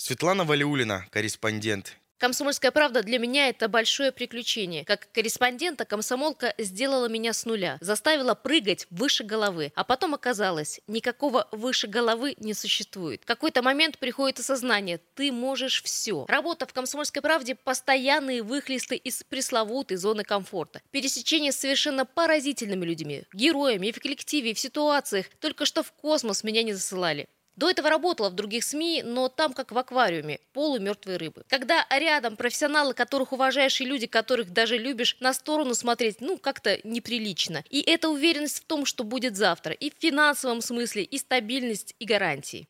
Светлана Валиулина, корреспондент. Комсомольская правда для меня это большое приключение. Как корреспондента комсомолка сделала меня с нуля, заставила прыгать выше головы, а потом оказалось, никакого выше головы не существует. В какой-то момент приходит осознание, ты можешь все. Работа в комсомольской правде – постоянные выхлесты из пресловутой зоны комфорта. Пересечение с совершенно поразительными людьми, героями и в коллективе, в ситуациях. Только что в космос меня не засылали. До этого работала в других СМИ, но там как в аквариуме, полумертвые рыбы. Когда рядом профессионалы, которых уважаешь, и люди, которых даже любишь, на сторону смотреть, ну, как-то неприлично. И эта уверенность в том, что будет завтра. И в финансовом смысле, и стабильность, и гарантии.